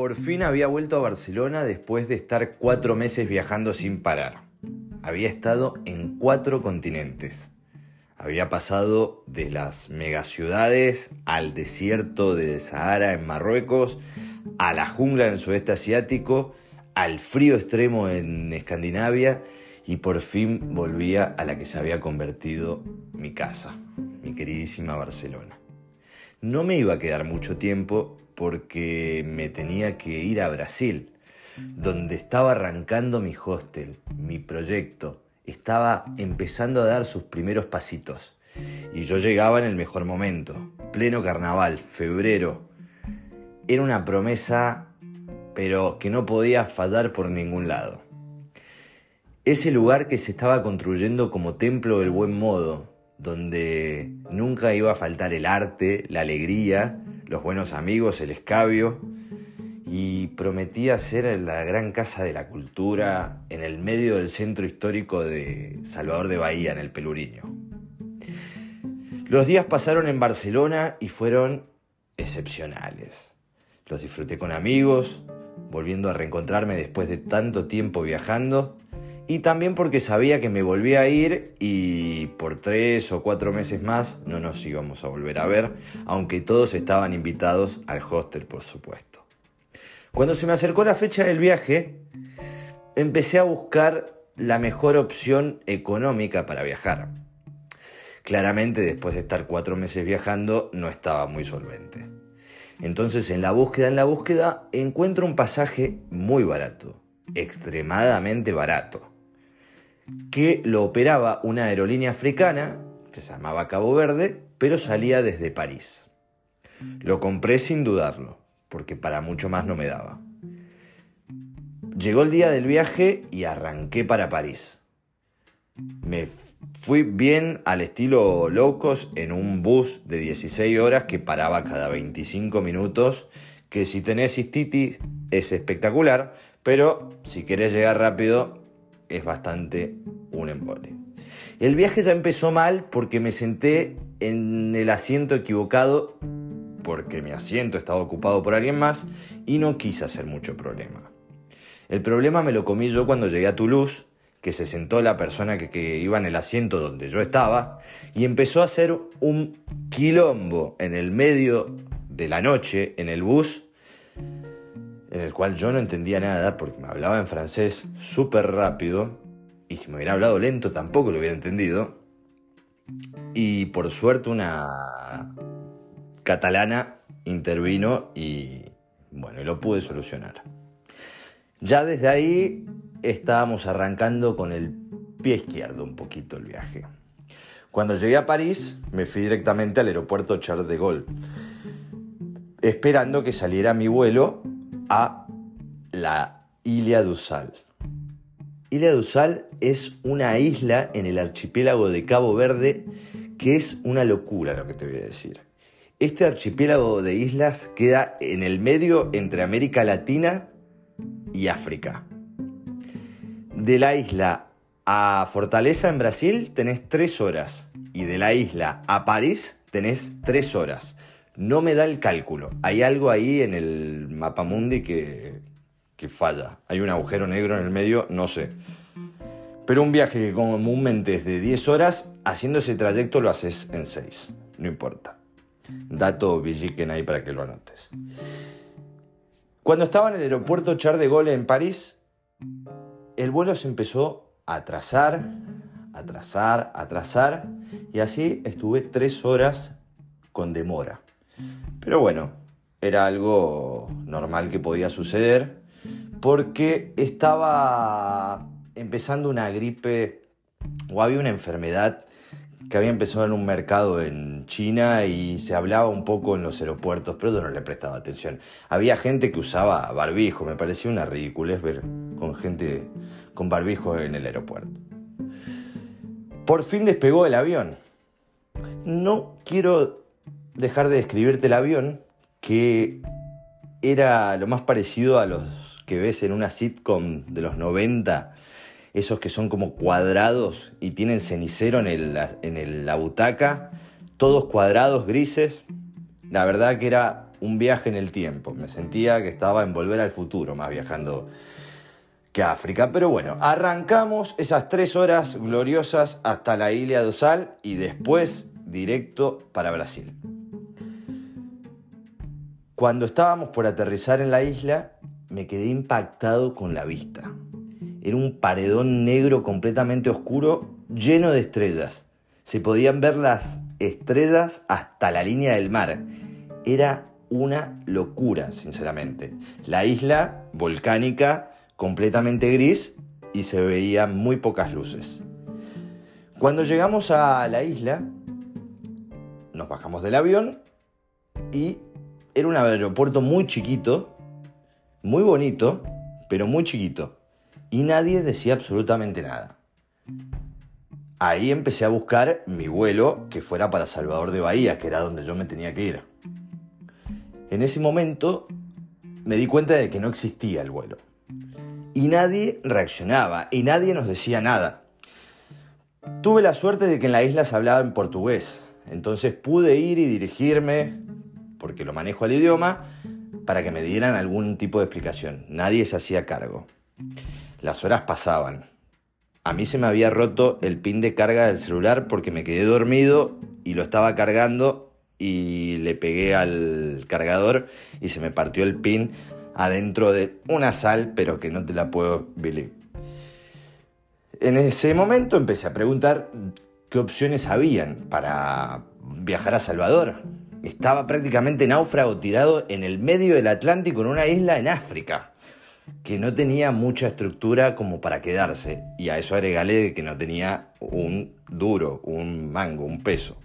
Por fin había vuelto a Barcelona después de estar cuatro meses viajando sin parar. Había estado en cuatro continentes. Había pasado de las megaciudades al desierto de Sahara en Marruecos, a la jungla en el sudeste asiático, al frío extremo en Escandinavia y por fin volvía a la que se había convertido mi casa, mi queridísima Barcelona. No me iba a quedar mucho tiempo porque me tenía que ir a Brasil, donde estaba arrancando mi hostel, mi proyecto, estaba empezando a dar sus primeros pasitos. Y yo llegaba en el mejor momento, pleno carnaval, febrero. Era una promesa, pero que no podía fallar por ningún lado. Ese lugar que se estaba construyendo como templo del buen modo, donde nunca iba a faltar el arte, la alegría, los buenos amigos, el escabio, y prometía ser la gran casa de la cultura en el medio del centro histórico de Salvador de Bahía, en el Peluriño. Los días pasaron en Barcelona y fueron excepcionales. Los disfruté con amigos, volviendo a reencontrarme después de tanto tiempo viajando y también porque sabía que me volvía a ir y por tres o cuatro meses más no nos íbamos a volver a ver, aunque todos estaban invitados al hostel, por supuesto. Cuando se me acercó la fecha del viaje, empecé a buscar la mejor opción económica para viajar. Claramente, después de estar cuatro meses viajando, no estaba muy solvente. Entonces, en la búsqueda, en la búsqueda, encuentro un pasaje muy barato, extremadamente barato que lo operaba una aerolínea africana que se llamaba Cabo Verde, pero salía desde París. Lo compré sin dudarlo, porque para mucho más no me daba. Llegó el día del viaje y arranqué para París. Me fui bien al estilo locos en un bus de 16 horas que paraba cada 25 minutos, que si tenés cistitis es espectacular, pero si querés llegar rápido es bastante un embole. El viaje ya empezó mal porque me senté en el asiento equivocado porque mi asiento estaba ocupado por alguien más y no quise hacer mucho problema. El problema me lo comí yo cuando llegué a Toulouse, que se sentó la persona que, que, iba en el asiento donde yo estaba y empezó a hacer un quilombo en el medio de la noche en el bus en el cual yo no entendía nada porque me hablaba en francés súper rápido y si me hubiera hablado lento tampoco lo hubiera entendido. Y por suerte una catalana intervino y bueno, lo pude solucionar. Ya desde ahí estábamos arrancando con el pie izquierdo un poquito el viaje. Cuando llegué a París me fui directamente al aeropuerto Charles de Gaulle, esperando que saliera mi vuelo a la Isla Dusal. Isla Dusal es una isla en el archipiélago de Cabo Verde que es una locura lo que te voy a decir. Este archipiélago de islas queda en el medio entre América Latina y África. De la isla a Fortaleza en Brasil tenés tres horas y de la isla a París tenés tres horas. No me da el cálculo. Hay algo ahí en el mapa mundi que, que falla. Hay un agujero negro en el medio, no sé. Pero un viaje que comúnmente es de 10 horas, haciendo ese trayecto lo haces en 6. No importa. Dato Villiquen ahí para que lo anotes. Cuando estaba en el aeropuerto Charles de Gaulle en París, el vuelo se empezó a atrasar, atrasar, atrasar, y así estuve 3 horas con demora. Pero bueno, era algo normal que podía suceder porque estaba empezando una gripe o había una enfermedad que había empezado en un mercado en China y se hablaba un poco en los aeropuertos, pero yo no le prestaba atención. Había gente que usaba barbijo, me parecía una ridiculez ver con gente con barbijo en el aeropuerto. Por fin despegó el avión. No quiero dejar de describirte el avión, que era lo más parecido a los que ves en una sitcom de los 90, esos que son como cuadrados y tienen cenicero en, en la butaca, todos cuadrados grises. La verdad que era un viaje en el tiempo. Me sentía que estaba en volver al futuro, más viajando que África. Pero bueno, arrancamos esas tres horas gloriosas hasta la isla de Sal y después directo para Brasil. Cuando estábamos por aterrizar en la isla, me quedé impactado con la vista. Era un paredón negro completamente oscuro, lleno de estrellas. Se podían ver las estrellas hasta la línea del mar. Era una locura, sinceramente. La isla volcánica completamente gris y se veían muy pocas luces. Cuando llegamos a la isla, nos bajamos del avión y era un aeropuerto muy chiquito, muy bonito, pero muy chiquito. Y nadie decía absolutamente nada. Ahí empecé a buscar mi vuelo que fuera para Salvador de Bahía, que era donde yo me tenía que ir. En ese momento me di cuenta de que no existía el vuelo y nadie reaccionaba y nadie nos decía nada. Tuve la suerte de que en la isla se hablaba en portugués, entonces pude ir y dirigirme, porque lo manejo al idioma, para que me dieran algún tipo de explicación. Nadie se hacía cargo. Las horas pasaban. A mí se me había roto el pin de carga del celular porque me quedé dormido y lo estaba cargando y le pegué al cargador y se me partió el pin adentro de una sal, pero que no te la puedo believe. En ese momento empecé a preguntar qué opciones habían para viajar a Salvador. Estaba prácticamente náufrago tirado en el medio del Atlántico en una isla en África, que no tenía mucha estructura como para quedarse. Y a eso agregale que no tenía un duro, un mango, un peso.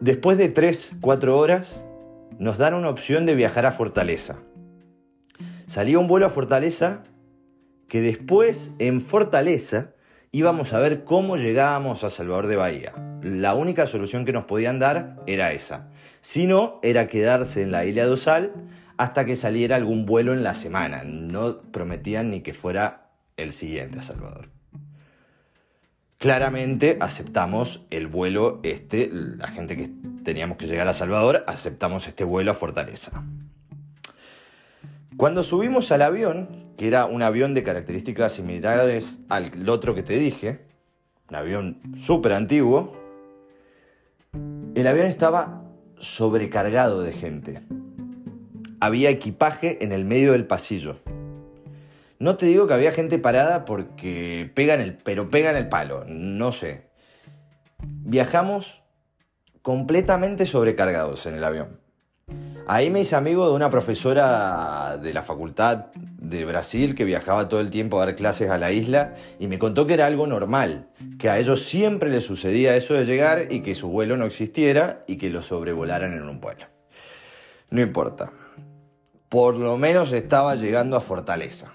Después de 3-4 horas, nos dan una opción de viajar a Fortaleza. Salía un vuelo a Fortaleza que después en Fortaleza íbamos a ver cómo llegábamos a Salvador de Bahía. La única solución que nos podían dar era esa. Si no, era quedarse en la isla de Osal hasta que saliera algún vuelo en la semana. No prometían ni que fuera el siguiente a Salvador. Claramente aceptamos el vuelo este, la gente que teníamos que llegar a Salvador, aceptamos este vuelo a Fortaleza. Cuando subimos al avión, que era un avión de características similares al otro que te dije, un avión súper antiguo, el avión estaba sobrecargado de gente. Había equipaje en el medio del pasillo. No te digo que había gente parada porque pegan el, pero pegan el palo, no sé. Viajamos completamente sobrecargados en el avión. Ahí me hice amigo de una profesora de la facultad de Brasil que viajaba todo el tiempo a dar clases a la isla y me contó que era algo normal, que a ellos siempre les sucedía eso de llegar y que su vuelo no existiera y que lo sobrevolaran en un vuelo. No importa. Por lo menos estaba llegando a Fortaleza.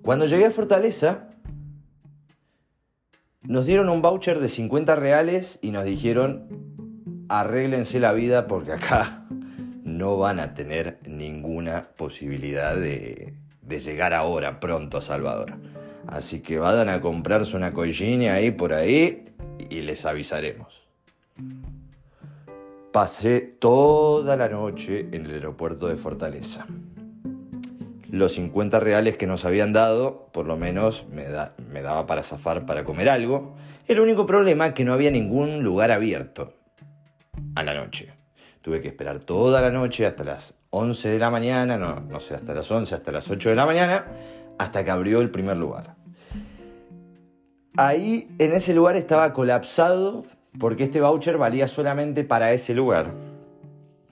Cuando llegué a Fortaleza, nos dieron un voucher de 50 reales y nos dijeron, arréglense la vida porque acá no van a tener ninguna posibilidad de, llegar ahora pronto a Salvador. Así que vayan a comprarse una collina ahí por ahí y les avisaremos. Pasé toda la noche en el aeropuerto de Fortaleza los 50 reales que nos habían dado, por lo menos me, me daba para zafar para comer algo. El único problema es que no había ningún lugar abierto a la noche. Tuve que esperar toda la noche hasta las 11 de la mañana, no, no sé, hasta las 11, hasta las 8 de la mañana, hasta que abrió el primer lugar. Ahí en ese lugar estaba colapsado porque este voucher valía solamente para ese lugar.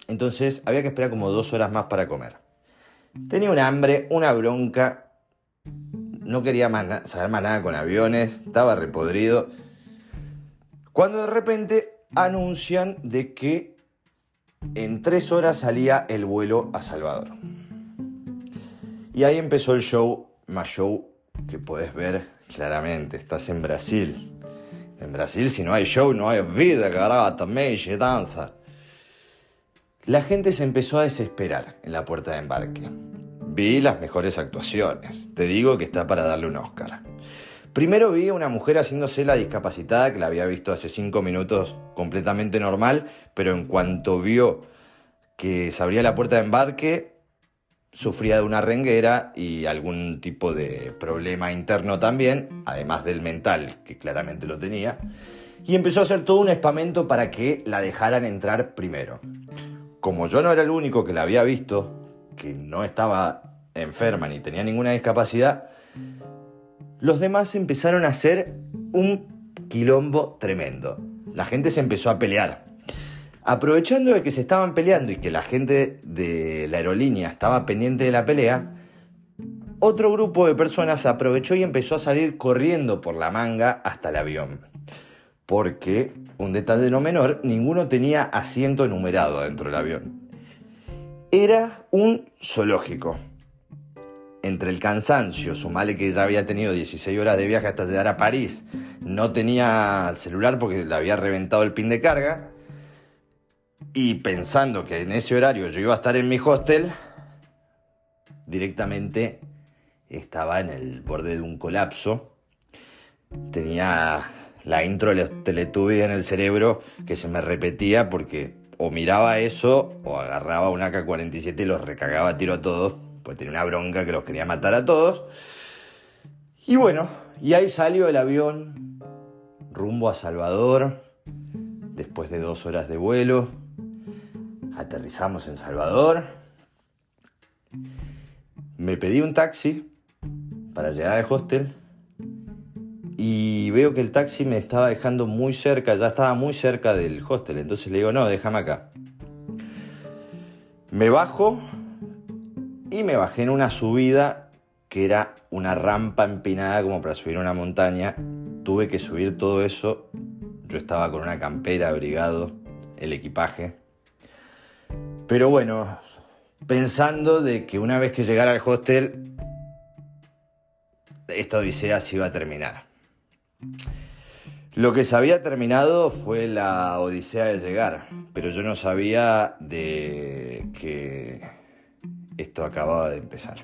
Entonces había que esperar como dos horas más para comer. Tenía un hambre, una bronca. No quería más saber más nada con aviones. Estaba repodrido. Cuando de repente anuncian de que en tres horas salía el vuelo a Salvador. Y ahí empezó el show, más show que puedes ver claramente. Estás en Brasil. En Brasil, si no hay show, no hay vida, garata, y danza. La gente se empezó a desesperar en la puerta de embarque. Vi las mejores actuaciones. Te digo que está para darle un Oscar. Primero vi a una mujer haciéndose la discapacitada que la había visto hace cinco minutos completamente normal, pero en cuanto vio que se abría la puerta de embarque, sufría de una renguera y algún tipo de problema interno también, además del mental, que claramente lo tenía, y empezó a hacer todo un espamento para que la dejaran entrar primero. Como yo no era el único que la había visto, que no estaba enferma ni tenía ninguna discapacidad, los demás empezaron a hacer un quilombo tremendo. La gente se empezó a pelear. Aprovechando de que se estaban peleando y que la gente de la aerolínea estaba pendiente de la pelea, otro grupo de personas aprovechó y empezó a salir corriendo por la manga hasta el avión. Porque, un detalle no menor, ninguno tenía asiento numerado dentro del avión. Era un zoológico entre el cansancio, sumale que ya había tenido 16 horas de viaje hasta llegar a París, no tenía celular porque le había reventado el pin de carga, y pensando que en ese horario yo iba a estar en mi hostel, directamente estaba en el borde de un colapso. Tenía la intro de los Teletubbies en el cerebro que se me repetía porque o miraba eso o agarraba un AK-47 y los recagaba a tiro a todos pues tenía una bronca que los quería matar a todos. Y bueno, y ahí salió el avión rumbo a Salvador, después de dos horas de vuelo. Aterrizamos en Salvador. Me pedí un taxi para llegar al hostel y veo que el taxi me estaba dejando muy cerca, ya estaba muy cerca del hostel, entonces le digo, no, déjame acá. Me bajo y me bajé en una subida que era una rampa empinada como para subir una montaña. Tuve que subir todo eso. Yo estaba con una campera abrigado, el equipaje. Pero bueno, pensando de que una vez que llegara al hostel, esta odisea se iba a terminar. Lo que se había terminado fue la odisea de llegar, pero yo no sabía de que esto acababa de empezar.